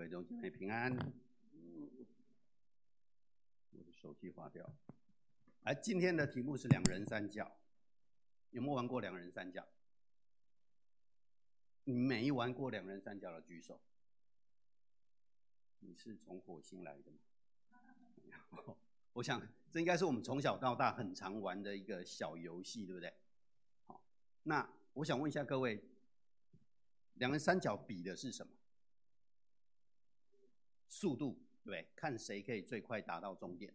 各位弟兄姐妹平安。我的手机划掉。来，今天的题目是两人三角，有没有玩过两人三角？你没玩过两人三角的举手。你是从火星来的吗？我想这应该是我们从小到大很常玩的一个小游戏，对不对？好，那我想问一下各位，两人三角比的是什么？速度，对，看谁可以最快达到终点。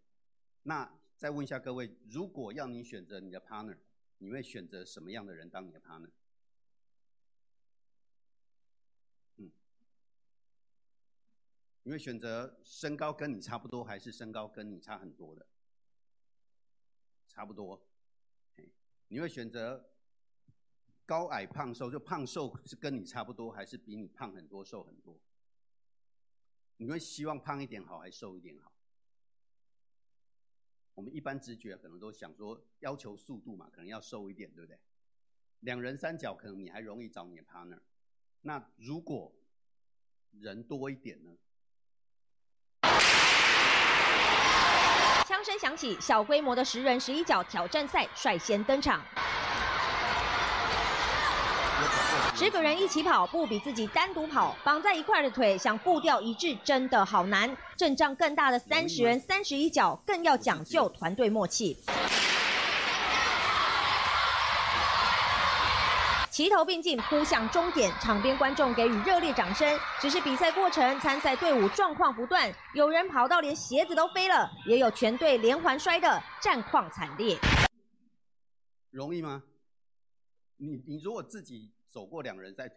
那再问一下各位，如果要你选择你的 partner，你会选择什么样的人当你的 partner？嗯，你会选择身高跟你差不多，还是身高跟你差很多的？差不多。你会选择高矮胖瘦，就胖瘦是跟你差不多，还是比你胖很多、瘦很多？你会希望胖一点好，还是瘦一点好？我们一般直觉可能都想说，要求速度嘛，可能要瘦一点，对不对？两人三脚，可能你还容易找你的 partner。那如果人多一点呢？枪声响起，小规模的十人十一脚挑战赛率先登场。十个人一起跑，不比自己单独跑。绑在一块的腿，想步调一致，真的好难。阵仗更大的三十人三十一脚，更要讲究团队默契。齐头并进，扑向终点，场边观众给予热烈掌声。只是比赛过程，参赛队伍状况不断，有人跑到连鞋子都飞了，也有全队连环摔的战况惨烈。容易吗？你你如果自己。走过两人赛，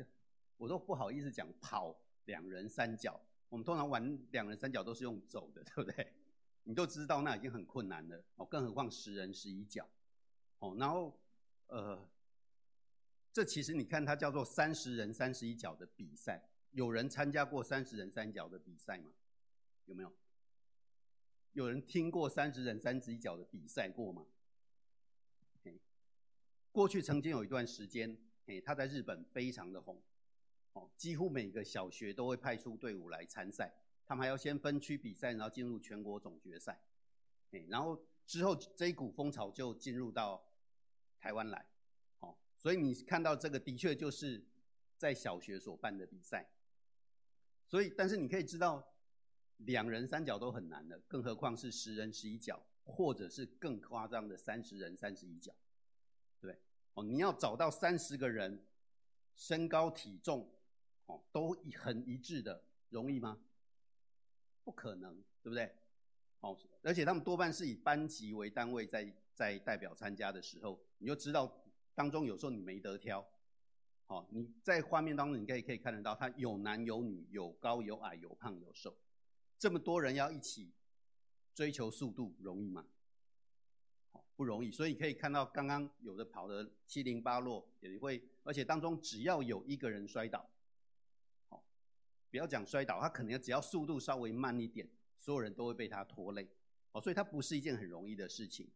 我都不好意思讲跑两人三脚。我们通常玩两人三脚都是用走的，对不对？你都知道那已经很困难了哦，更何况十人十一脚哦。然后呃，这其实你看它叫做三十人三十一脚的比赛，有人参加过三十人三角的比赛吗？有没有？有人听过三十人三十一脚的比赛过吗？过去曾经有一段时间。哎，他在日本非常的红，哦，几乎每个小学都会派出队伍来参赛。他们还要先分区比赛，然后进入全国总决赛。哎，然后之后这一股风潮就进入到台湾来，哦，所以你看到这个的确就是在小学所办的比赛。所以，但是你可以知道，两人三角都很难的，更何况是十人十一脚，或者是更夸张的三十人三十一脚，对不对？你要找到三十个人，身高体重，哦，都很一致的，容易吗？不可能，对不对？哦，而且他们多半是以班级为单位在在代表参加的时候，你就知道当中有时候你没得挑。好，你在画面当中你可以可以看得到，他有男有女，有高有矮，有胖有瘦，这么多人要一起追求速度，容易吗？不容易，所以你可以看到刚刚有的跑的七零八落，也会，而且当中只要有一个人摔倒，好，不要讲摔倒，他可能只要速度稍微慢一点，所有人都会被他拖累，哦，所以它不是一件很容易的事情，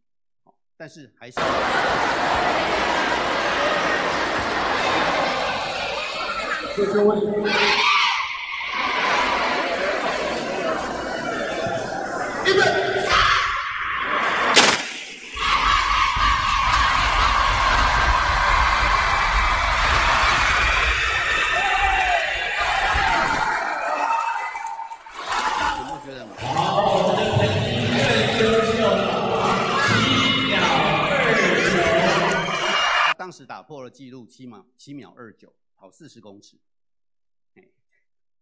好，但是还是。七秒七秒二九，跑四十公尺。哎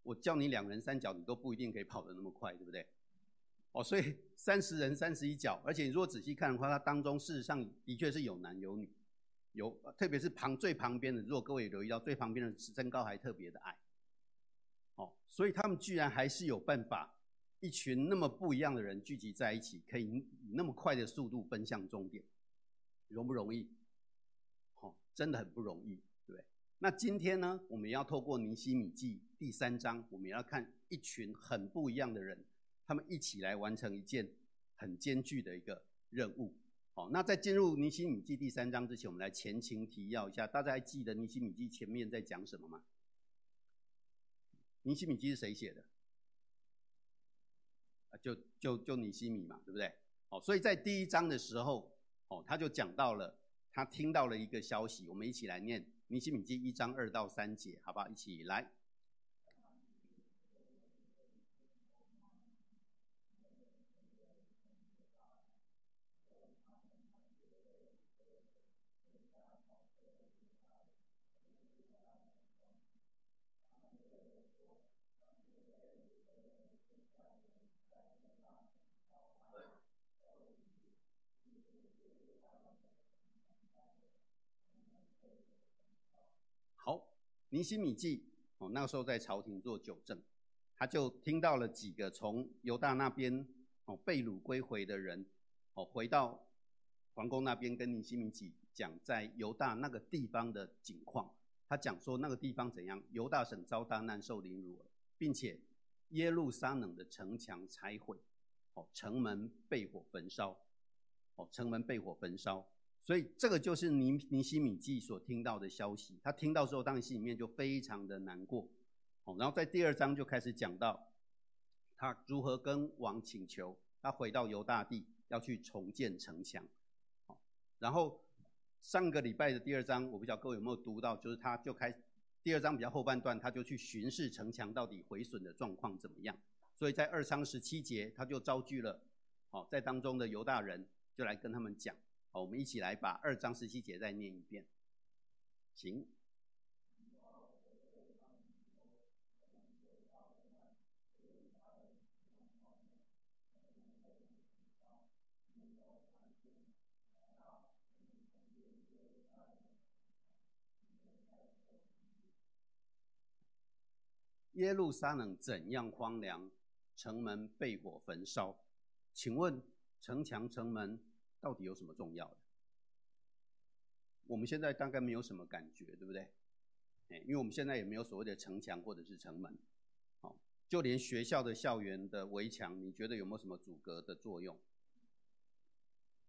我叫你两人三脚，你都不一定可以跑得那么快，对不对？哦，所以三十人三十一脚，而且你如果仔细看的话，它当中事实上的确是有男有女，有特别是旁最旁边的，如果各位留意到最旁边的身高还特别的矮。哦，所以他们居然还是有办法，一群那么不一样的人聚集在一起，可以以那么快的速度奔向终点，容不容易？真的很不容易，对不对？那今天呢，我们要透过尼西米记第三章，我们要看一群很不一样的人，他们一起来完成一件很艰巨的一个任务。好，那在进入尼西米记第三章之前，我们来前情提要一下，大家还记得尼西米记前面在讲什么吗？尼西米记是谁写的？就就就尼西米嘛，对不对？哦，所以在第一章的时候，哦，他就讲到了，他听到了一个消息，我们一起来念尼西米记一章二到三节，好不好？一起来。尼西米记哦，那个时候在朝廷做纠正，他就听到了几个从犹大那边哦被掳归回的人哦，回到皇宫那边跟尼西米记讲在犹大那个地方的景况。他讲说那个地方怎样，犹大省遭大难，受凌辱了，并且耶路撒冷的城墙拆毁，哦，城门被火焚烧，哦，城门被火焚烧。所以这个就是尼尼西米记所听到的消息，他听到之后，当然心里面就非常的难过。哦，然后在第二章就开始讲到他如何跟王请求，他回到犹大地要去重建城墙。然后上个礼拜的第二章，我不知道各位有没有读到，就是他就开第二章比较后半段，他就去巡视城墙到底毁损的状况怎么样。所以在二章十七节，他就召集了，哦，在当中的犹大人就来跟他们讲。好，我们一起来把二章十七节再念一遍，行。耶路撒冷怎样荒凉，城门被火焚烧？请问城墙、城门？到底有什么重要的？我们现在大概没有什么感觉，对不对？因为我们现在也没有所谓的城墙或者是城门，好，就连学校的校园的围墙，你觉得有没有什么阻隔的作用？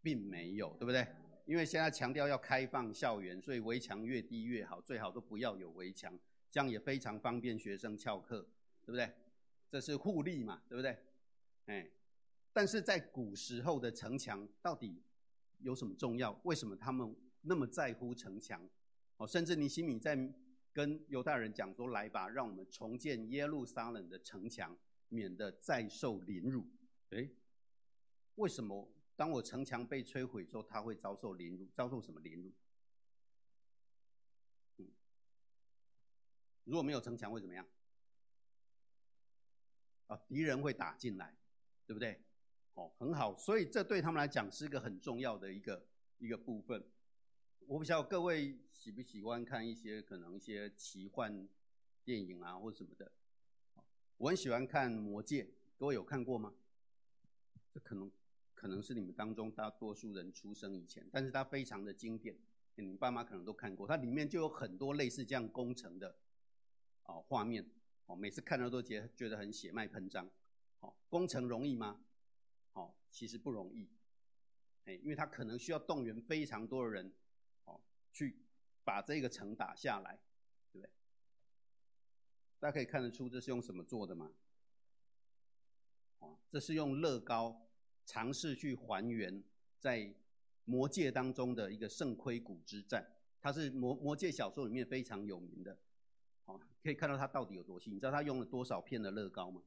并没有，对不对？因为现在强调要开放校园，所以围墙越低越好，最好都不要有围墙，这样也非常方便学生翘课，对不对？这是互利嘛，对不对？哎。但是在古时候的城墙到底有什么重要？为什么他们那么在乎城墙？哦，甚至尼西米在跟犹大人讲说：“来吧，让我们重建耶路撒冷的城墙，免得再受凌辱。”诶，为什么当我城墙被摧毁之后，他会遭受凌辱？遭受什么凌辱？如果没有城墙会怎么样？啊，敌人会打进来，对不对？哦，很好，所以这对他们来讲是一个很重要的一个一个部分。我不知道各位喜不喜欢看一些可能一些奇幻电影啊，或什么的。我很喜欢看《魔戒》，各位有看过吗？这可能可能是你们当中大多数人出生以前，但是它非常的经典，你爸妈可能都看过。它里面就有很多类似这样工程的哦画面哦，每次看到都觉觉得很血脉喷张。哦，工程容易吗？其实不容易，哎，因为他可能需要动员非常多的人，哦，去把这个城打下来，对不对？大家可以看得出这是用什么做的吗？哦，这是用乐高尝试去还原在魔戒当中的一个圣盔谷之战，它是魔魔戒小说里面非常有名的，哦，可以看到它到底有多细，你知道它用了多少片的乐高吗？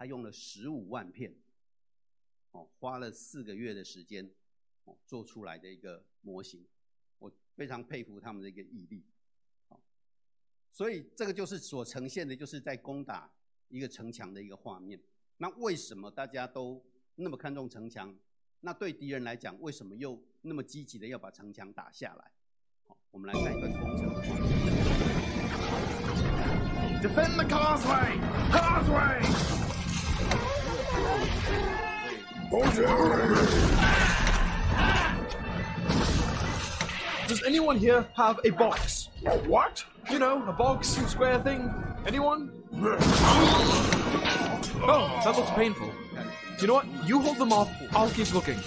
他用了十五万片，哦，花了四个月的时间，哦，做出来的一个模型，我非常佩服他们的一个毅力，哦，所以这个就是所呈现的，就是在攻打一个城墙的一个画面。那为什么大家都那么看重城墙？那对敌人来讲，为什么又那么积极的要把城墙打下来？好，我们来看一段攻城的画面。Defend the causeway! Causeway! Does anyone here have a box? What? You know, a box, square thing. Anyone? Oh, that looks painful. You know what? You hold them off, I'll keep looking.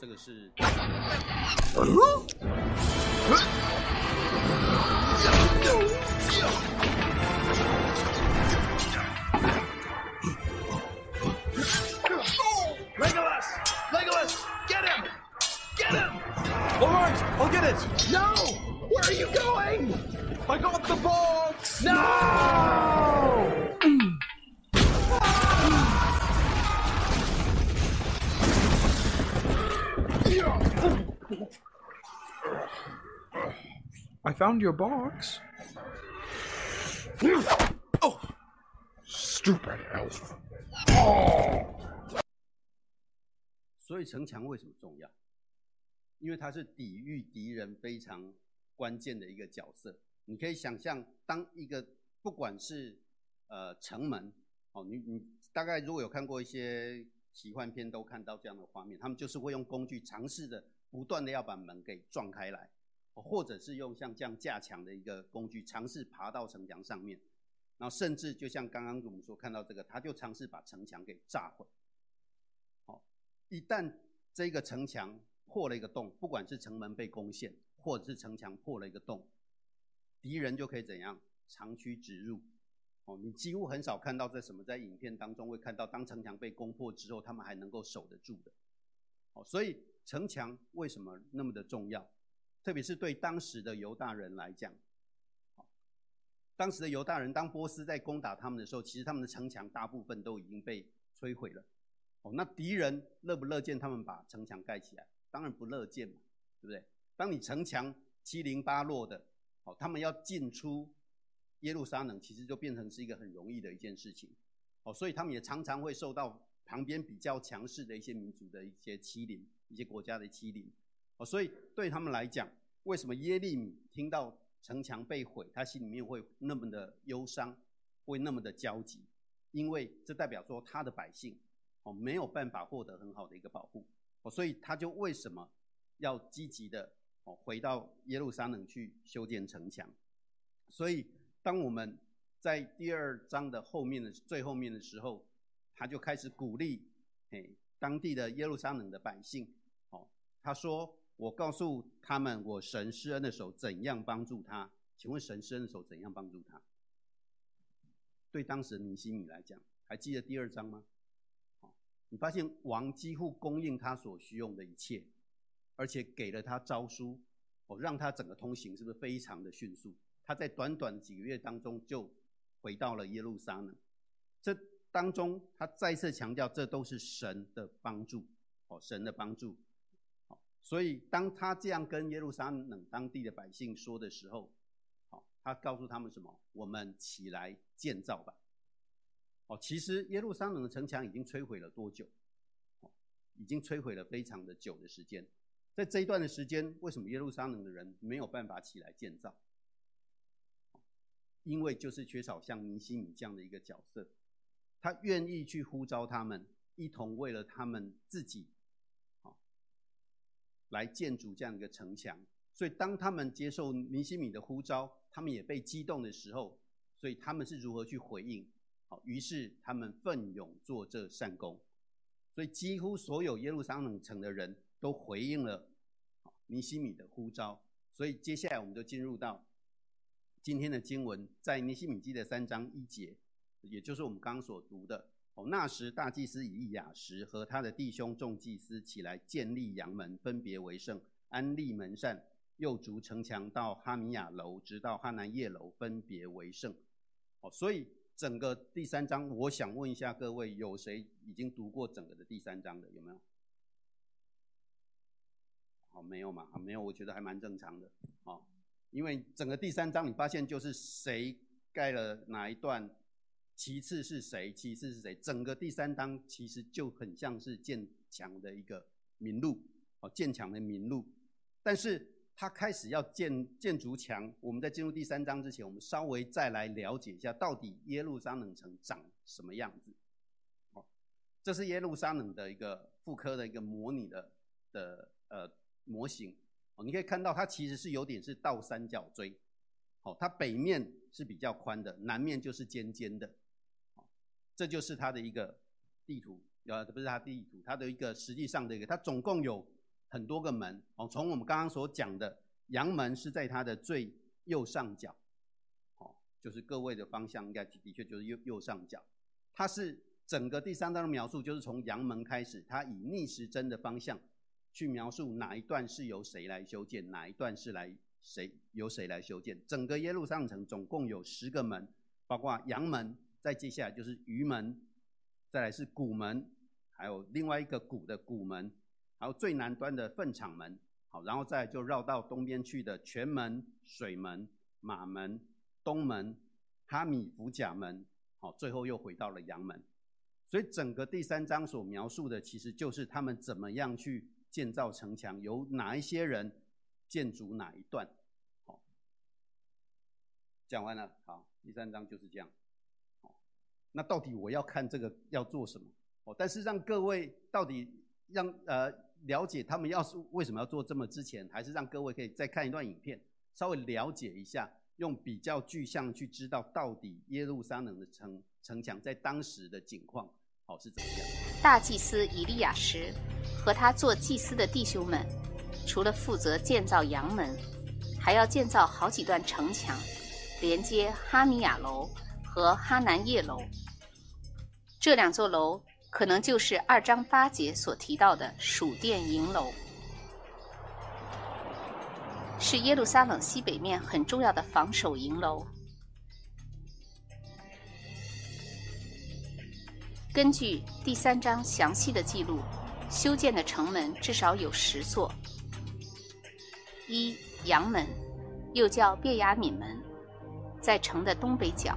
这个是。Found your box. Oh! Stupid elf. 所以城墙为什么重要？因为它是抵御敌人非常关键的一个角色。你可以想象，当一个不管是呃城门哦，你你大概如果有看过一些奇幻片，都看到这样的画面，他们就是会用工具尝试着不断的要把门给撞开来，或者是用像这样架墙的一个工具尝试爬到城墙上面，然后甚至就像刚刚我们说看到这个，他就尝试把城墙给炸毁。好，一旦这个城墙破了一个洞，不管是城门被攻陷，或者是城墙破了一个洞，敌人就可以怎样长驱直入？哦，你几乎很少看到在什么在影片当中会看到，当城墙被攻破之后，他们还能够守得住的。哦，所以城墙为什么那么的重要？特别是对当时的犹大人来讲，当时的犹大人当波斯在攻打他们的时候，其实他们的城墙大部分都已经被摧毁了。哦，那敌人乐不乐见他们把城墙盖起来？当然不乐见嘛，对不对？当你城墙七零八落的，哦，他们要进出耶路撒冷，其实就变成是一个很容易的一件事情，哦，所以他们也常常会受到旁边比较强势的一些民族的一些欺凌，一些国家的欺凌，哦，所以对他们来讲，为什么耶利米听到城墙被毁，他心里面会那么的忧伤，会那么的焦急？因为这代表说他的百姓，哦，没有办法获得很好的一个保护哦。所以他就为什么要积极的哦回到耶路撒冷去修建城墙？所以当我们在第二章的后面的最后面的时候，他就开始鼓励诶当地的耶路撒冷的百姓哦，他说：“我告诉他们，我神施恩的手怎样帮助他？请问神施恩的手怎样帮助他？”对当时的尼希米来讲，还记得第二章吗？你发现王几乎供应他所需用的一切，而且给了他诏书，哦，让他整个通行是不是非常的迅速？他在短短几个月当中就回到了耶路撒冷。这当中他再次强调，这都是神的帮助，哦，神的帮助。所以当他这样跟耶路撒冷当地的百姓说的时候，好，他告诉他们什么？我们起来建造吧。哦，其实耶路撒冷的城墙已经摧毁了多久？已经摧毁了非常的久的时间。在这一段的时间，为什么耶路撒冷的人没有办法起来建造？因为就是缺少像尼希米这样的一个角色，他愿意去呼召他们，一同为了他们自己，来建筑这样一个城墙。所以当他们接受尼西米的呼召，他们也被激动的时候，所以他们是如何去回应？好，于是他们奋勇做这善功，所以几乎所有耶路撒冷城的人都回应了尼西米的呼召。所以接下来我们就进入到今天的经文，在尼西米记的三章一节，也就是我们刚刚所读的。哦，那时大祭司以利亚实和他的弟兄众祭司起来建立羊门，分别为圣，安立门扇，又筑城墙到哈米亚楼，直到哈南叶楼，分别为圣。哦，所以。整个第三章，我想问一下各位，有谁已经读过整个的第三章的？有没有？好，没有嘛？没有，我觉得还蛮正常的。哦，因为整个第三章，你发现就是谁盖了哪一段，其次是谁，其次是谁，整个第三章其实就很像是建墙的一个名录，哦，建墙的名录，但是。他开始要建建筑墙，我们在进入第三章之前，我们稍微再来了解一下，到底耶路撒冷城长什么样子。哦，这是耶路撒冷的一个复刻的一个模拟的的呃模型。哦，你可以看到它其实是有点是倒三角锥。哦，它北面是比较宽的，南面就是尖尖的。这就是它的一个地图，呃，不是它地图，它的一个实际上的一个，它总共有很多个门哦。从我们刚刚所讲的阳门是在它的最右上角，哦，就是各位的方向应该的确就是右右上角。它是整个第三章的描述，就是从阳门开始，它以逆时针的方向去描述哪一段是由谁来修建，哪一段是来谁由谁来修建。整个耶路撒冷城总共有十个门，包括阳门，再接下来就是鱼门，再来是鼓门。还有另外一个鼓的鼓门，还有最南端的粪场门，好，然后再就绕到东边去的泉门、水门、马门、东门、哈米福甲门，好，最后又回到了阳门。所以整个第三章所描述的，其实就是他们怎么样去建造城墙，由哪一些人建筑哪一段。好，讲完了，好，第三章就是这样。那到底我要看这个要做什么？哦但是让各位到底让呃了解他们要是为什么要做这么之前，还是让各位可以再看一段影片，稍微了解一下，用比较具象去知道到底耶路撒冷的城城墙在当时的景况好是怎么样。大祭司以利亚实和他做祭司的弟兄们，除了负责建造阳门，还要建造好几段城墙，连接哈米亚楼和哈南叶楼这两座楼。可能就是二章八节所提到的属殿营楼，是耶路撒冷西北面很重要的防守营楼。根据第三章详细的记录，修建的城门至少有十座。一阳门，又叫便雅敏门，在城的东北角，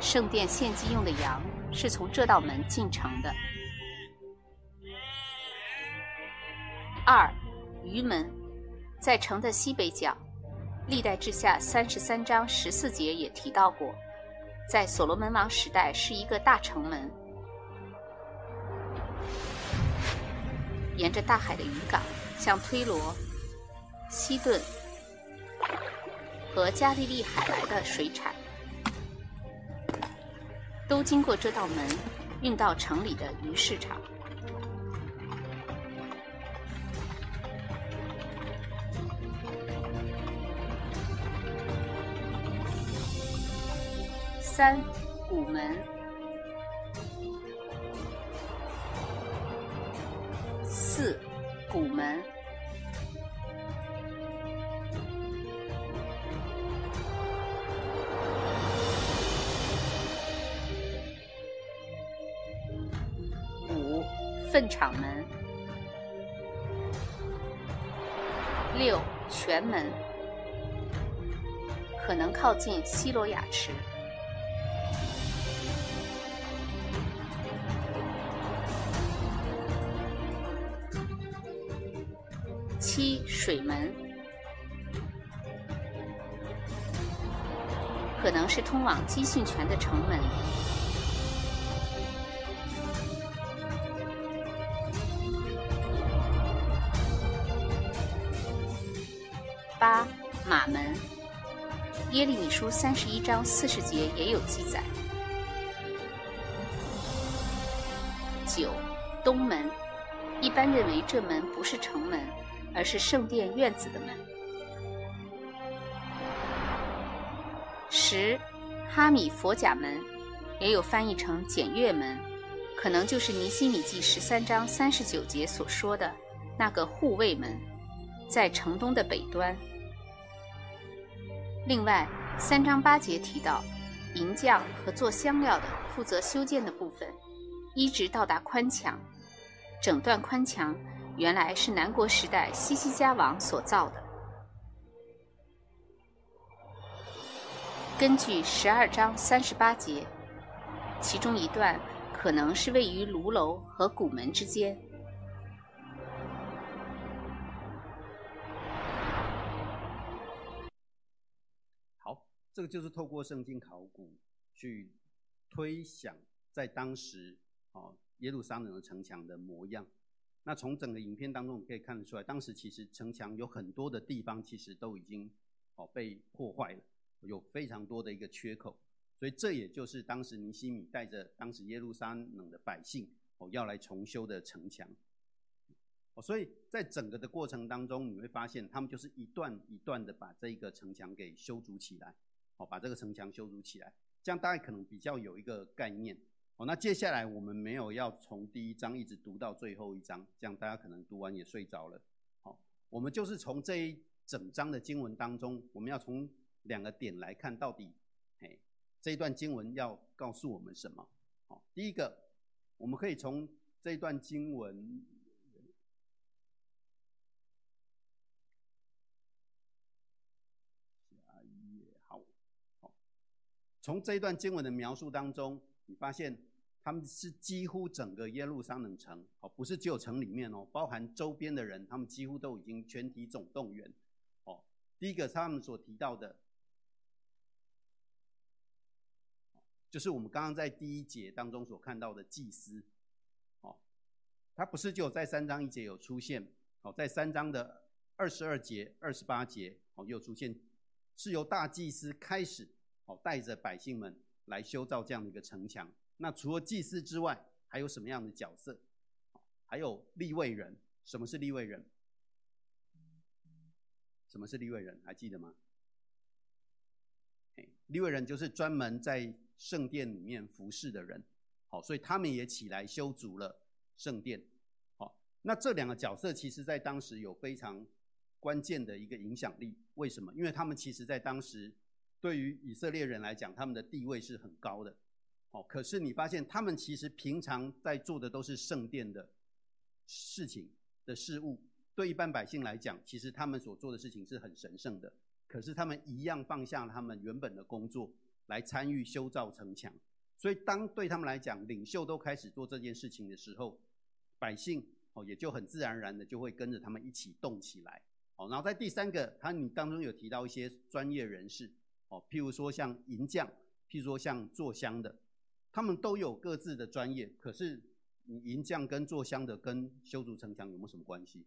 圣殿献祭用的羊。是从这道门进城的。二，鱼门，在城的西北角，历代志下三十三章十四节也提到过，在所罗门王时代是一个大城门，沿着大海的渔港，向推罗、西顿和加利利海来的水产。都经过这道门，运到城里的鱼市场。三，古门。四，古门。场门，六泉门，可能靠近西罗雅池。七水门，可能是通往基训泉的城门。书三十一章四十节也有记载。九东门，一般认为这门不是城门，而是圣殿院子的门。十哈米佛甲门，也有翻译成检阅门，可能就是尼西米记十三章三十九节所说的那个护卫门，在城东的北端。另外，三章八节提到，银匠和做香料的负责修建的部分，一直到达宽墙。整段宽墙原来是南国时代西西家王所造的。根据十二章三十八节，其中一段可能是位于炉楼和鼓门之间。这个就是透过圣经考古去推想，在当时哦耶路撒冷的城墙的模样。那从整个影片当中，我们可以看得出来，当时其实城墙有很多的地方其实都已经哦被破坏了，有非常多的一个缺口。所以这也就是当时尼西米带着当时耶路撒冷的百姓哦要来重修的城墙。哦所以在整个的过程当中，你会发现他们就是一段一段的把这个城墙给修筑起来，哦，把这个城墙修筑起来，这样大家可能比较有一个概念。哦，那接下来我们没有要从第一章一直读到最后一章，这样大家可能读完也睡着了。好，我们就是从这一整章的经文当中，我们要从两个点来看到底，嘿，这一段经文要告诉我们什么？好，第一个，我们可以从这一段经文。从这一段经文的描述当中，你发现他们是几乎整个耶路撒冷城哦，不是只有城里面哦，包含周边的人，他们几乎都已经全体总动员哦。第一个他们所提到的，就是我们刚刚在第一节当中所看到的祭司哦，他不是只有在三章一节有出现哦，在三章的二十二节、二十八节哦又出现，是由大祭司开始。带着百姓们来修造这样的一个城墙。那除了祭司之外，还有什么样的角色？还有立位人。什么是立位人？什么是立位人？还记得吗？立位人就是专门在圣殿里面服侍的人。好，所以他们也起来修筑了圣殿。好，那这两个角色其实在当时有非常关键的一个影响力。为什么？因为他们其实在当时。对于以色列人来讲，他们的地位是很高的，哦。可是你发现，他们其实平常在做的都是圣殿的事情的事物。对一般百姓来讲，其实他们所做的事情是很神圣的。可是他们一样放下了他们原本的工作，来参与修造城墙。所以，当对他们来讲，领袖都开始做这件事情的时候，百姓哦也就很自然而然的就会跟着他们一起动起来。哦，然后在第三个，他你当中有提到一些专业人士。哦，譬如说像银匠，譬如说像做香的，他们都有各自的专业。可是，你银匠跟做香的跟修筑城墙有没有什么关系？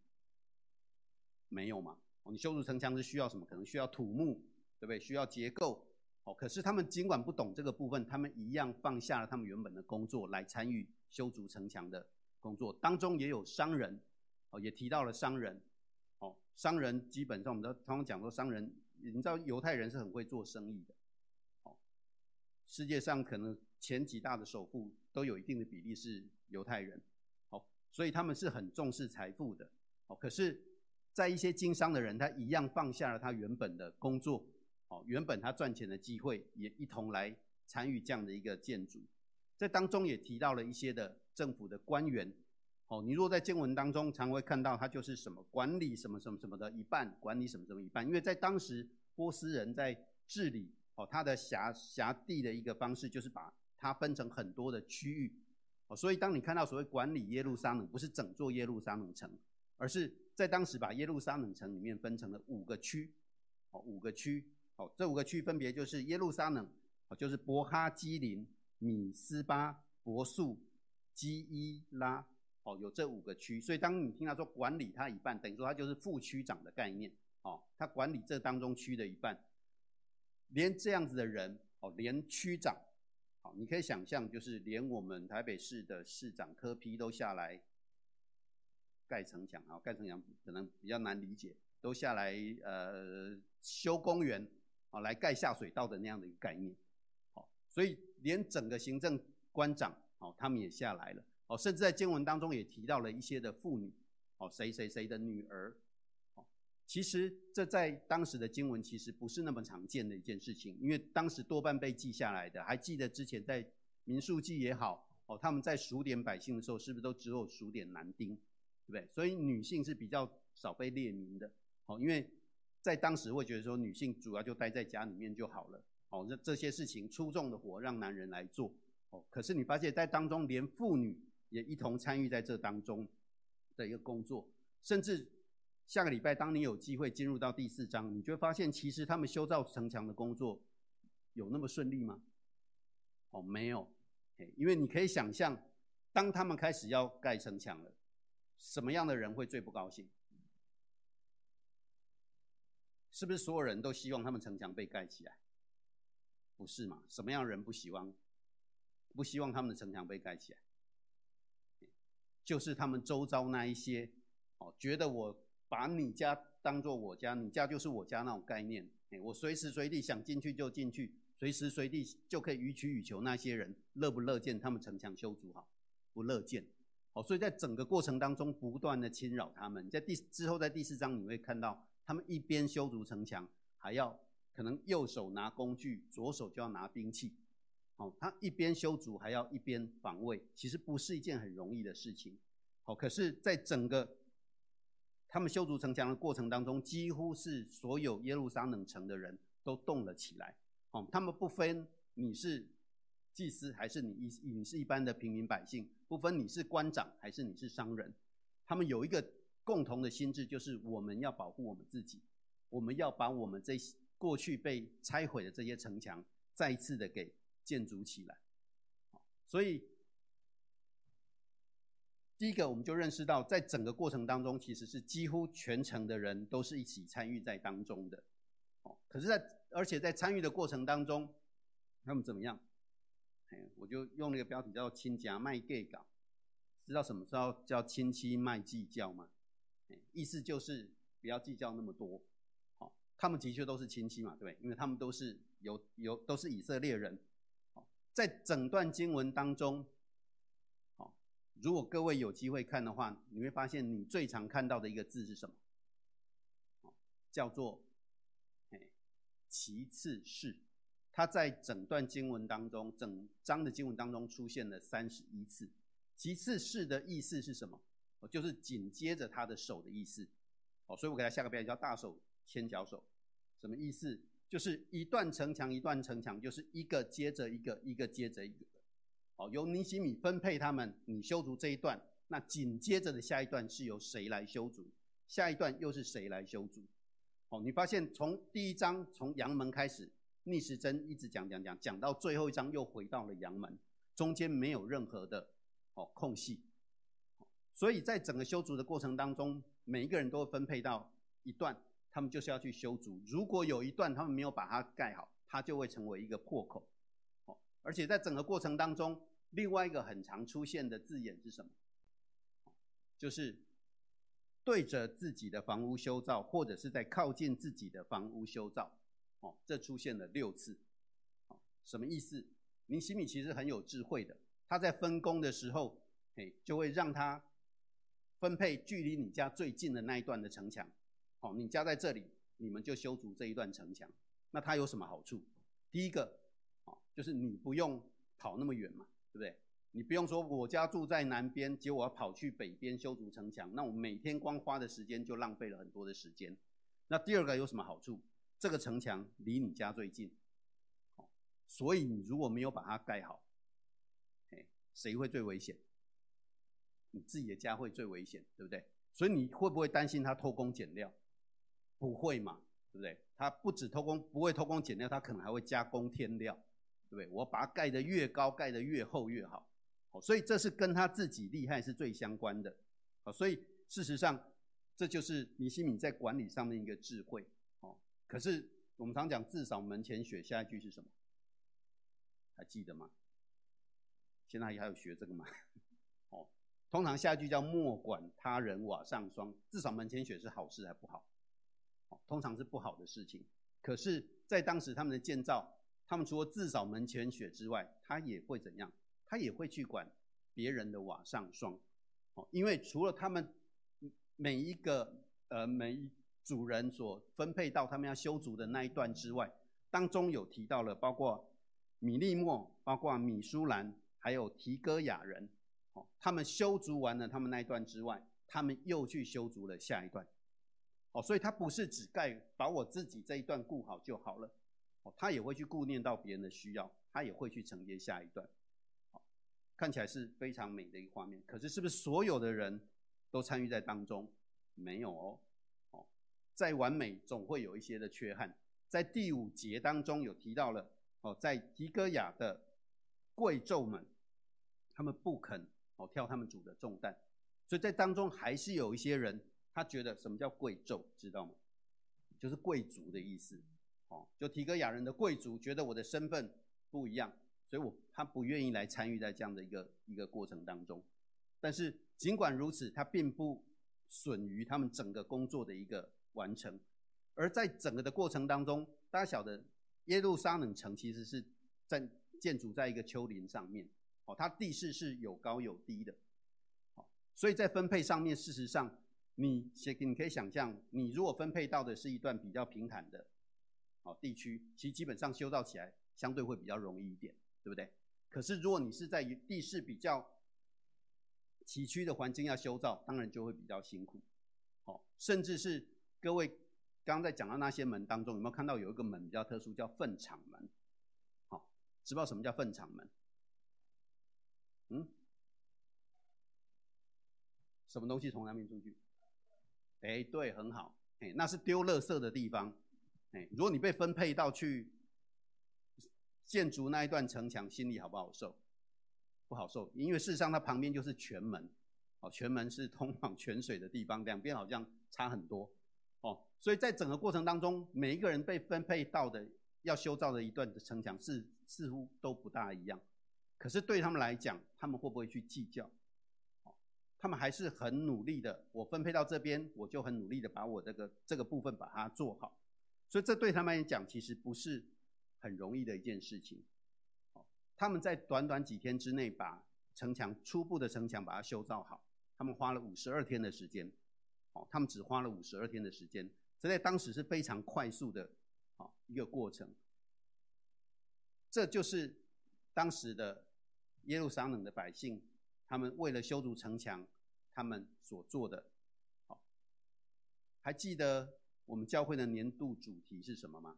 没有嘛。哦，你修筑城墙是需要什么？可能需要土木，对不对？需要结构。哦，可是他们尽管不懂这个部分，他们一样放下了他们原本的工作来参与修筑城墙的工作。当中也有商人，哦，也提到了商人。哦，商人基本上我们都通常讲说商人。你知道犹太人是很会做生意的，哦，世界上可能前几大的首富都有一定的比例是犹太人，哦，所以他们是很重视财富的，哦，可是，在一些经商的人，他一样放下了他原本的工作，哦，原本他赚钱的机会，也一同来参与这样的一个建筑，在当中也提到了一些的政府的官员。哦，你若在经文当中常会看到，他就是什么管理什么什么什么的一半，管理什么什么一半。因为在当时波斯人在治理哦，他的辖辖地的一个方式就是把它分成很多的区域。哦，所以当你看到所谓管理耶路撒冷，不是整座耶路撒冷城，而是在当时把耶路撒冷城里面分成了五个区。哦，五个区。哦，这五个区分别就是耶路撒冷，哦，就是伯哈基林、米斯巴、伯素、基伊拉。哦，有这五个区，所以当你听他说管理他一半，等于说他就是副区长的概念。哦，他管理这当中区的一半，连这样子的人，哦，连区长，好，你可以想象，就是连我们台北市的市长柯批都下来盖城墙啊，盖城墙可能比较难理解，都下来呃修公园，啊，来盖下水道的那样的一个概念。好，所以连整个行政官长，哦，他们也下来了。哦，甚至在经文当中也提到了一些的妇女，哦，谁谁谁的女儿，哦，其实这在当时的经文其实不是那么常见的一件事情，因为当时多半被记下来的，还记得之前在民数记也好，哦，他们在数点百姓的时候，是不是都只有数点男丁，对不对？所以女性是比较少被列名的，哦，因为在当时会觉得说女性主要就待在家里面就好了，哦，这这些事情粗重的活让男人来做，哦，可是你发现在当中连妇女。也一同参与在这当中的一个工作，甚至下个礼拜，当你有机会进入到第四章，你就会发现，其实他们修造城墙的工作有那么顺利吗？哦，没有，因为你可以想象，当他们开始要盖城墙了，什么样的人会最不高兴？是不是所有人都希望他们城墙被盖起来？不是嘛？什么样人不希望？不希望他们的城墙被盖起来？就是他们周遭那一些哦，觉得我把你家当做我家，你家就是我家那种概念，哎，我随时随地想进去就进去，随时随地就可以予取予求。那些人乐不乐见他们城墙修筑好？不乐见。哦，所以在整个过程当中不断的侵扰他们。在第之后，在第四章你会看到，他们一边修筑城墙，还要可能右手拿工具，左手就要拿兵器。哦，他一边修筑还要一边防卫，其实不是一件很容易的事情。好，可是，在整个他们修筑城墙的过程当中，几乎是所有耶路撒冷城的人都动了起来。哦，他们不分你是祭司还是你一你是一般的平民百姓，不分你是官长还是你是商人，他们有一个共同的心智，就是我们要保护我们自己，我们要把我们这些过去被拆毁的这些城墙再一次的给。建筑起来，所以第一个我们就认识到，在整个过程当中，其实是几乎全城的人都是一起参与在当中的。哦，可是，在而且在参与的过程当中，他们怎么样？哎我就用那个标题叫做“亲家卖 gay 搞”，知道什么时候叫亲戚卖计较吗？意思就是不要计较那么多。好，他们的确都是亲戚嘛，对不对？因为他们都是有有都是以色列人。在整段经文当中，好，如果各位有机会看的话，你会发现你最常看到的一个字是什么？叫做“哎，其次是”。它在整段经文当中，整章的经文当中出现了三十一次。其次是的意思是什么？就是紧接着他的手的意思。哦，所以我给他下个标题叫“大手牵小手”，什么意思？就是一段城墙，一段城墙，就是一个接着一个，一个接着一个。好，由尼西米分配他们，你修筑这一段，那紧接着的下一段是由谁来修筑？下一段又是谁来修筑？好，你发现从第一章从阳门开始，逆时针一直讲讲讲，讲到最后一章又回到了阳门，中间没有任何的哦空隙。所以在整个修筑的过程当中，每一个人都会分配到一段。他们就是要去修筑，如果有一段他们没有把它盖好，它就会成为一个破口。哦，而且在整个过程当中，另外一个很常出现的字眼是什么？就是对着自己的房屋修造，或者是在靠近自己的房屋修造。哦，这出现了六次。哦，什么意思？尼希米其实很有智慧的，他在分工的时候，哎，就会让他分配距离你家最近的那一段的城墙。哦，你家在这里，你们就修筑这一段城墙。那它有什么好处？第一个，哦，就是你不用跑那么远嘛，对不对？你不用说我家住在南边，结果要跑去北边修筑城墙，那我每天光花的时间就浪费了很多的时间。那第二个有什么好处？这个城墙离你家最近，哦所以你如果没有把它盖好，哎，谁会最危险？你自己的家会最危险，对不对？所以你会不会担心他偷工减料？不会嘛，对不对？他不止偷工，不会偷工减料，他可能还会加工添料，对不对？我把它盖得越高，盖得越厚越好。所以这是跟他自己厉害是最相关的。所以事实上，这就是尼希米在管理上面一个智慧。哦，可是我们常讲“自扫门前雪”，下一句是什么？还记得吗？现在还有学这个吗？哦，通常下一句叫“莫管他人瓦上霜”，自扫门前雪是好事还不好？通常是不好的事情，可是，在当时他们的建造，他们除了自扫门前雪之外，他也会怎样？他也会去管别人的瓦上霜，哦，因为除了他们每一个呃每一组人所分配到他们要修筑的那一段之外，当中有提到了包括米利莫、包括米舒兰，还有提哥亚人，哦，他们修筑完了他们那一段之外，他们又去修筑了下一段。哦，所以他不是只盖把我自己这一段顾好就好了，哦，他也会去顾念到别人的需要，他也会去承接下一段，哦，看起来是非常美的一个画面。可是，是不是所有的人都参与在当中？没有哦，哦，再完美总会有一些的缺憾。在第五节当中有提到了，哦，在提哥亚的贵胄们，他们不肯哦挑他们主的重担，所以在当中还是有一些人。他觉得什么叫贵胄，知道吗？就是贵族的意思。哦，就提哥亚人的贵族觉得我的身份不一样，所以我他不愿意来参与在这样的一个一个过程当中。但是尽管如此，他并不损于他们整个工作的一个完成。而在整个的过程当中，大家晓得耶路撒冷城其实是在建筑在一个丘陵上面，哦，它地势是有高有低的，哦，所以在分配上面，事实上你先你可以想象，你如果分配到的是一段比较平坦的，哦，地区，其实基本上修造起来相对会比较容易一点，对不对？可是如果你是在地势比较崎岖的环境要修造，当然就会比较辛苦，哦，甚至是各位刚刚在讲到那些门当中，有没有看到有一个门比较特殊，叫粪场门？好，知不知道什么叫粪场门？嗯？什么东西从那边出去？哎，对，很好，哎，那是丢垃圾的地方，哎，如果你被分配到去建筑那一段城墙，心里好不好受？不好受，因为事实上它旁边就是泉门，哦，泉门是通往泉水的地方，两边好像差很多，哦，所以在整个过程当中，每一个人被分配到的要修造的一段的城墙是似乎都不大一样，可是对他们来讲，他们会不会去计较？他们还是很努力的，我分配到这边，我就很努力的把我这个这个部分把它做好，所以这对他们来讲其实不是很容易的一件事情。他们在短短几天之内把城墙初步的城墙把它修造好，他们花了五十二天的时间，哦，他们只花了五十二天的时间，这在当时是非常快速的，啊，一个过程。这就是当时的耶路撒冷的百姓，他们为了修筑城墙，他们所做的。好，还记得我们教会的年度主题是什么吗？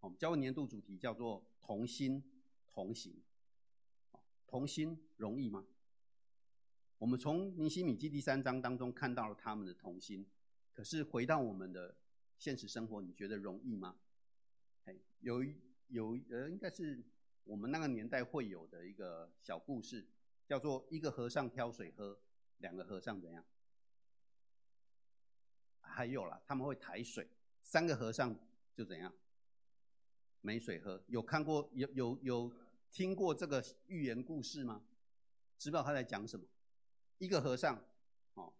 我们教会年度主题叫做同心。同行，同心容易吗？我们从尼西米记第三章当中看到了他们的同心，可是回到我们的现实生活，你觉得容易吗？哎，有有呃，应该是我们那个年代会有的一个小故事，叫做一个和尚挑水喝，两个和尚怎样？还有啦，他们会抬水，三个和尚就怎样？没水喝，有看过有有有听过这个寓言故事吗？知道他在讲什么？一个和尚，哦，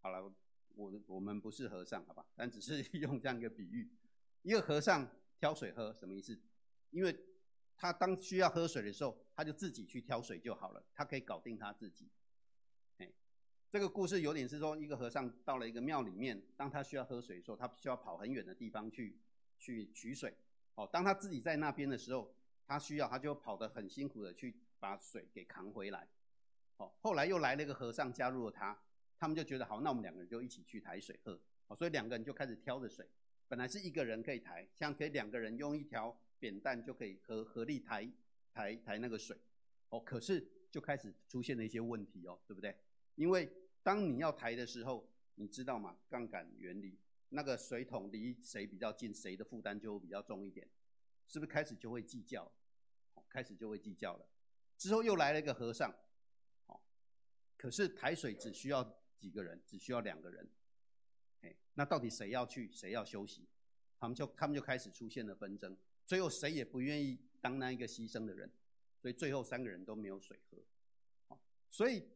好了，我我们不是和尚，好吧？但只是 用这样一个比喻，一个和尚挑水喝，什么意思？因为他当需要喝水的时候，他就自己去挑水就好了，他可以搞定他自己。这个故事有点是说，一个和尚到了一个庙里面，当他需要喝水的时候，他需要跑很远的地方去去取水。哦，当他自己在那边的时候，他需要，他就跑得很辛苦的去把水给扛回来。哦，后来又来了一个和尚加入了他，他们就觉得好，那我们两个人就一起去抬水喝。哦，所以两个人就开始挑着水，本来是一个人可以抬，像可以两个人用一条扁担就可以合合力抬抬抬那个水。哦，可是就开始出现了一些问题哦，对不对？因为当你要抬的时候，你知道吗？杠杆原理。那个水桶离谁比较近，谁的负担就会比较重一点，是不是开始就会计较？开始就会计较了。之后又来了一个和尚，可是抬水只需要几个人，只需要两个人。哎那到底谁要去，谁要休息？他们就他们就开始出现了纷争，最后谁也不愿意当那一个牺牲的人，所以最后三个人都没有水喝。所以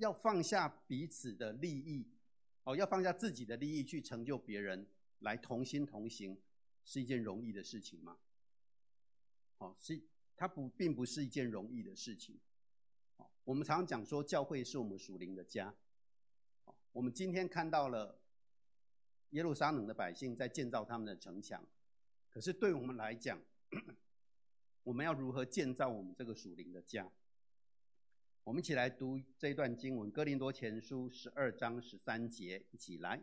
要放下彼此的利益。哦，要放下自己的利益去成就别人，来同心同行，是一件容易的事情吗？哦，是，它不，并不是一件容易的事情。哦，我们常常讲说，教会是我们属灵的家。哦，我们今天看到了耶路撒冷的百姓在建造他们的城墙，可是对我们来讲，我们要如何建造我们这个属灵的家？我们一起来读这段经文，《哥林多前书》十二章十三节，一起来。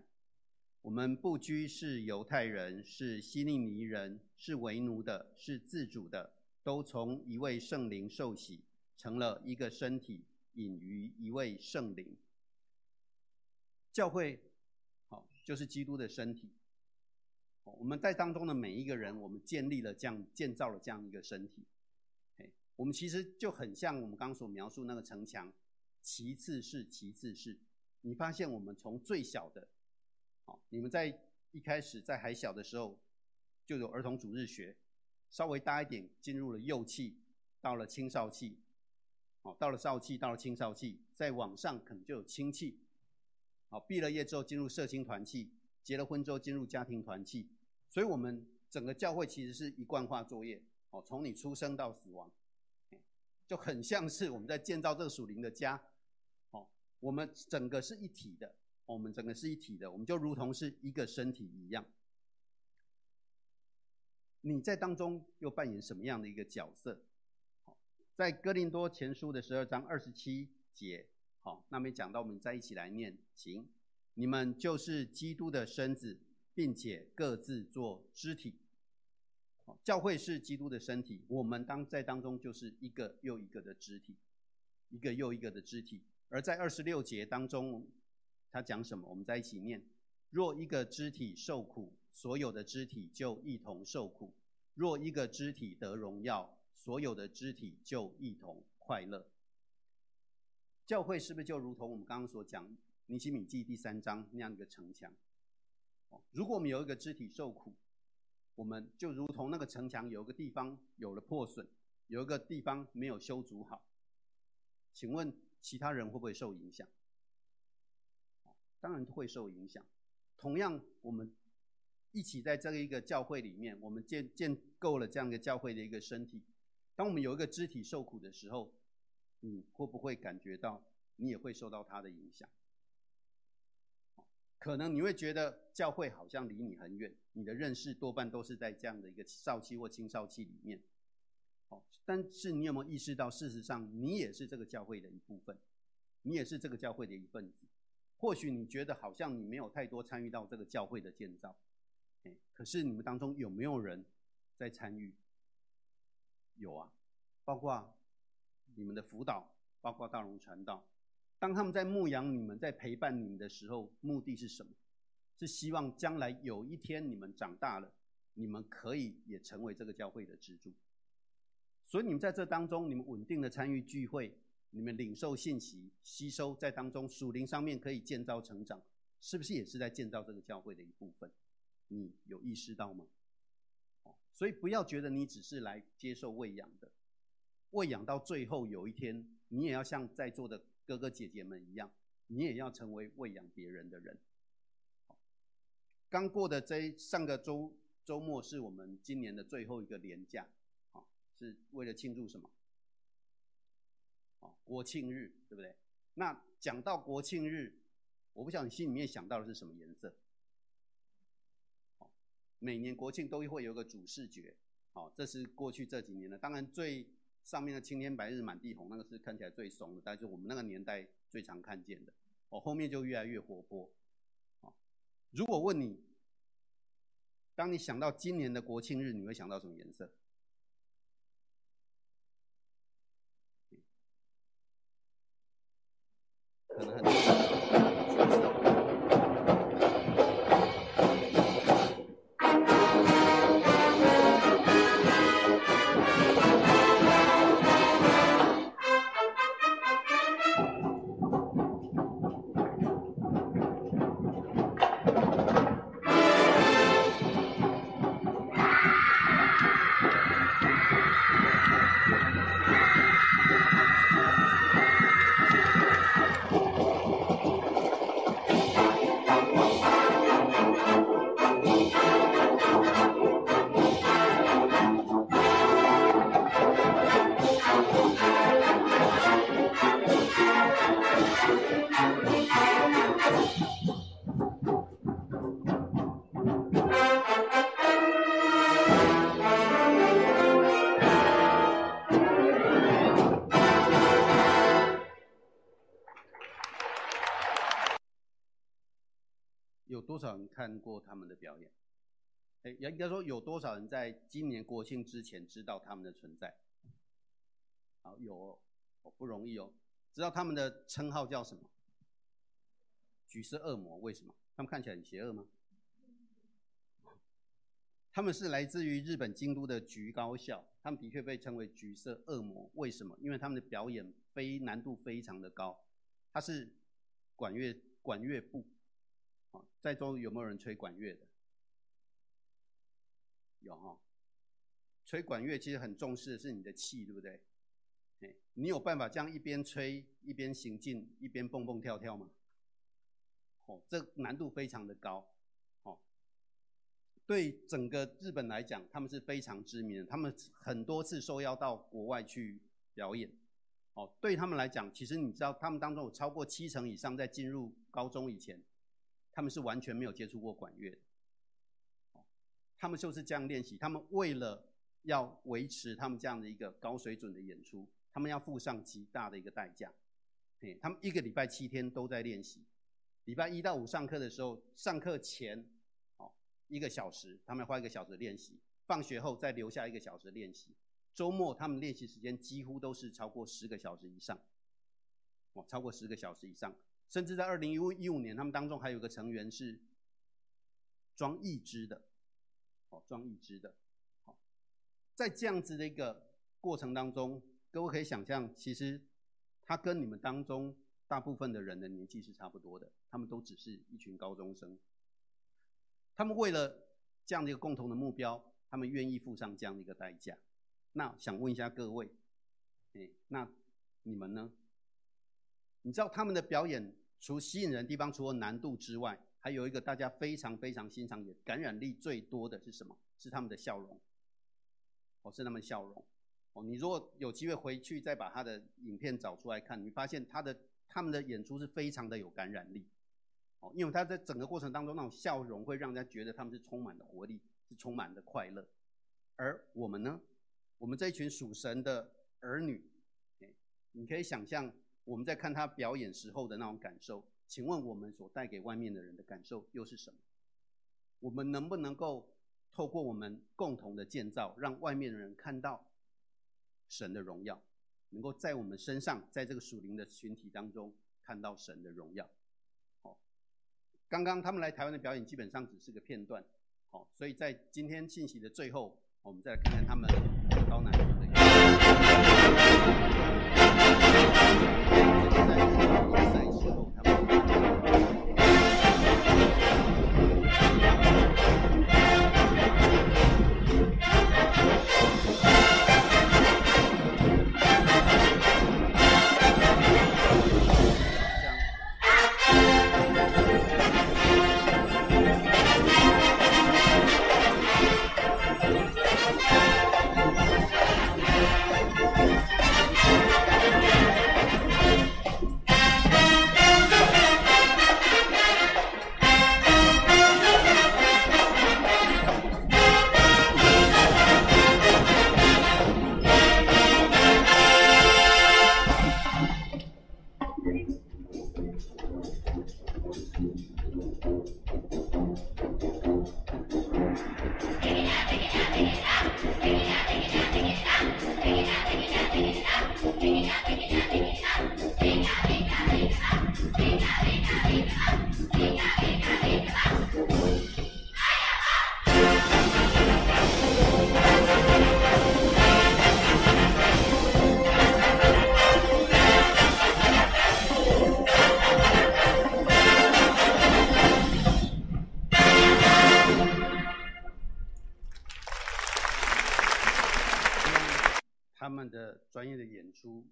我们不拘是犹太人，是希利尼人，是为奴的，是自主的，都从一位圣灵受洗，成了一个身体，隐于一位圣灵。教会，好，就是基督的身体。我们在当中的每一个人，我们建立了这样，建造了这样一个身体。我们其实就很像我们刚所描述那个城墙，其次是其次是，你发现我们从最小的，好，你们在一开始在还小的时候就有儿童主日学，稍微大一点进入了幼期，到了青少气，哦，到了少气，到了青少气，再往上可能就有青期，好，毕了业之后进入社青团契，结了婚之后进入家庭团契，所以我们整个教会其实是一贯化作业，哦，从你出生到死亡，就很像是我们在建造这个属灵的家，哦，我们整个是一体的，我们整个是一体的，我们就如同是一个身体一样。你在当中又扮演什么样的一个角色？在哥林多前书的十二章二十七节，好，那么讲到我们再一起来念，请你们就是基督的身子，并且各自做肢体。教会是基督的身体，我们当在当中就是一个又一个的肢体，一个又一个的肢体。而在二十六节当中，他讲什么？我们在一起念：若一个肢体受苦，所有的肢体就一同受苦；若一个肢体得荣耀，所有的肢体就一同快乐。教会是不是就如同我们刚刚所讲尼西米记第三章那样一个城墙？如果我们有一个肢体受苦，我们就如同那个城墙有个地方有了破损，有一个地方没有修筑好，请问其他人会不会受影响？当然会受影响。同样，我们一起在这一个教会里面，我们建建构了这样一个教会的一个身体。当我们有一个肢体受苦的时候，你会不会感觉到你也会受到它的影响？可能你会觉得教会好像离你很远，你的认识多半都是在这样的一个少期或青少期里面。哦，但是你有没有意识到，事实上你也是这个教会的一部分，你也是这个教会的一份子。或许你觉得好像你没有太多参与到这个教会的建造，可是你们当中有没有人在参与？有啊，包括你们的辅导，包括大龙传道。当他们在牧养你们，在陪伴你们的时候，目的是什么？是希望将来有一天你们长大了，你们可以也成为这个教会的支柱。所以你们在这当中，你们稳定的参与聚会。你们领受信息、吸收在当中，属灵上面可以建造成长，是不是也是在建造这个教会的一部分？你有意识到吗？哦所以不要觉得你只是来接受喂养的，喂养到最后有一天，你也要像在座的哥哥姐姐们一样，你也要成为喂养别人的人。刚过的这上个周周末是我们今年的最后一个年假，是为了庆祝什么？国庆日，对不对？那讲到国庆日，我不晓得你心里面想到的是什么颜色？每年国庆都会有个主视觉，好，这是过去这几年的。当然最上面的青天白日满地红，那个是看起来最怂的，但是我们那个年代最常看见的。哦，后面就越来越活泼。哦如果问你，当你想到今年的国庆日，你会想到什么颜色？可能很看过他们的表演？哎，也应该说有多少人在今年国庆之前知道他们的存在？好，有哦，不容易哦。知道他们的称号叫什么？橘色恶魔？为什么？他们看起来很邪恶吗？他们是来自于日本京都的橘高校，他们的确被称为橘色恶魔。为什么？因为他们的表演非难度非常的高，他是管乐管乐部。在座有没有人吹管乐的？有哈。吹管乐其实很重视的是你的气，对不对？你有办法这样一边吹一边行进，一边蹦蹦跳跳吗？哦，这难度非常的高，哦，对整个日本来讲，他们是非常知名的，他们很多次受邀到国外去表演，哦，对他们来讲，其实你知道，他们当中有超过七成以上在进入高中以前，他们是完全没有接触过管乐的，他们就是这样练习，他们为了要维持他们这样的一个高水准的演出，他们要付上极大的一个代价。嘿，他们一个礼拜七天都在练习，礼拜一到五上课的时候，上课前哦一个小时，他们花一个小时练习，放学后再留下一个小时练习，周末他们练习时间几乎都是超过十个小时以上，哦，超过十个小时以上，甚至在二零一五年，他们当中还有个成员是装义肢的，哦，装义肢的，好，在这样子的一个过程当中，各位可以想象，其实。他跟你们当中大部分的人的年纪是差不多的，他们都只是一群高中生。他们为了这样的一个共同的目标，他们愿意付上这样的一个代价。那想问一下各位，哎，那你们呢？你知道他们的表演除吸引人的地方，除了难度之外，还有一个大家非常非常欣赏也感染力最多的是什么？是他们的笑容。哦，是他们的笑容。哦你如果有机会回去再把他的影片找出来看，你发现他的他们的演出是非常的有感染力，哦，因为他在整个过程当中那种笑容会让人家觉得他们是充满的活力，是充满的快乐。而我们呢，我们这一群属神的儿女，你可以想象我们在看他表演时候的那种感受。请问我们所带给外面的人的感受又是什么？我们能不能够透过我们共同的建造，让外面的人看到？神的荣耀，能够在我们身上，在这个属灵的群体当中看到神的荣耀。好，刚刚他们来台湾的表演基本上只是个片段，好，所以在今天信息的最后，我们再来看看他们高难度的 Thank you.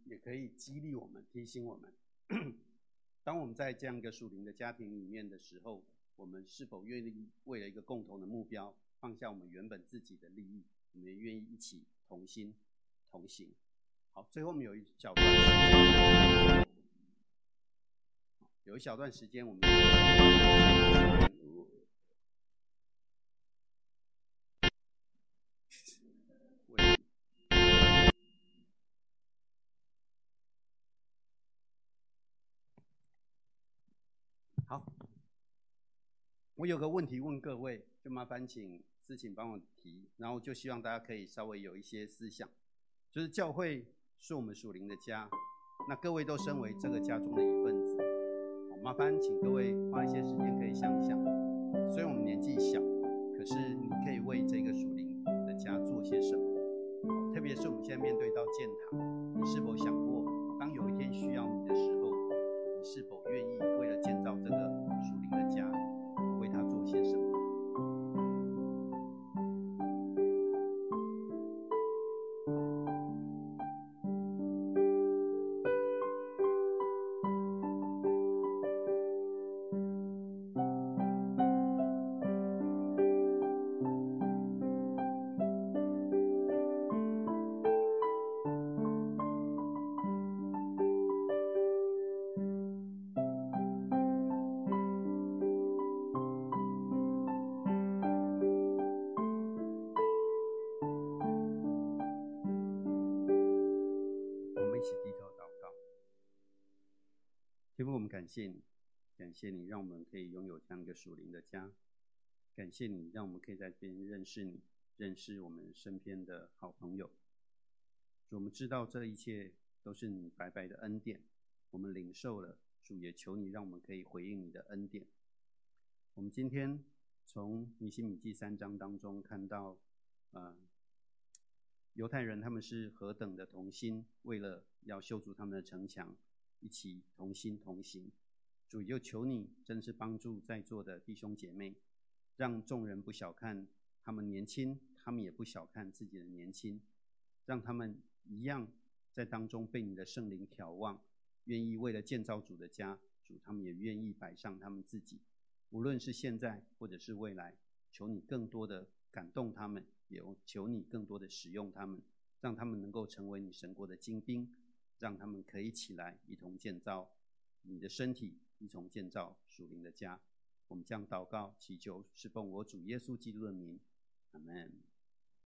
也可以激励我们，提醒我们，当我们在这样一个属灵的家庭里面的时候，我们是否愿意为了一个共同的目标，放下我们原本自己的利益，我们也愿意一起同心同行。好，最后我们有一小段，有一小段时间，我们。好。我有个问题问各位，就麻烦请思琴帮我提，然后就希望大家可以稍微有一些思想，就是教会是我们属灵的家，那各位都身为这个家中的一份子，麻烦请各位花一些时间可以想一想，虽然我们年纪小，可是你可以为这个属灵的家做些什么？特别是我们现在面对到建堂，你是否想过，当有一天需要你的时候，是否愿意为了建造这个感谢你，感谢你，让我们可以拥有这样一个属灵的家。感谢你，让我们可以在这边认识你，认识我们身边的好朋友。我们知道这一切都是你白白的恩典，我们领受了。主也求你，让我们可以回应你的恩典。我们今天从尼希米记三章当中看到，呃，犹太人他们是何等的同心，为了要修筑他们的城墙，一起同心同行。主又求你，真是帮助在座的弟兄姐妹，让众人不小看他们年轻，他们也不小看自己的年轻，让他们一样在当中被你的圣灵眺望。愿意为了建造主的家，主他们也愿意摆上他们自己，无论是现在或者是未来，求你更多的感动他们，也求你更多的使用他们，让他们能够成为你神国的精兵，让他们可以起来一同建造你的身体，一同建造属灵的家。我们将祷告祈求，是奉我主耶稣基督的名，阿门。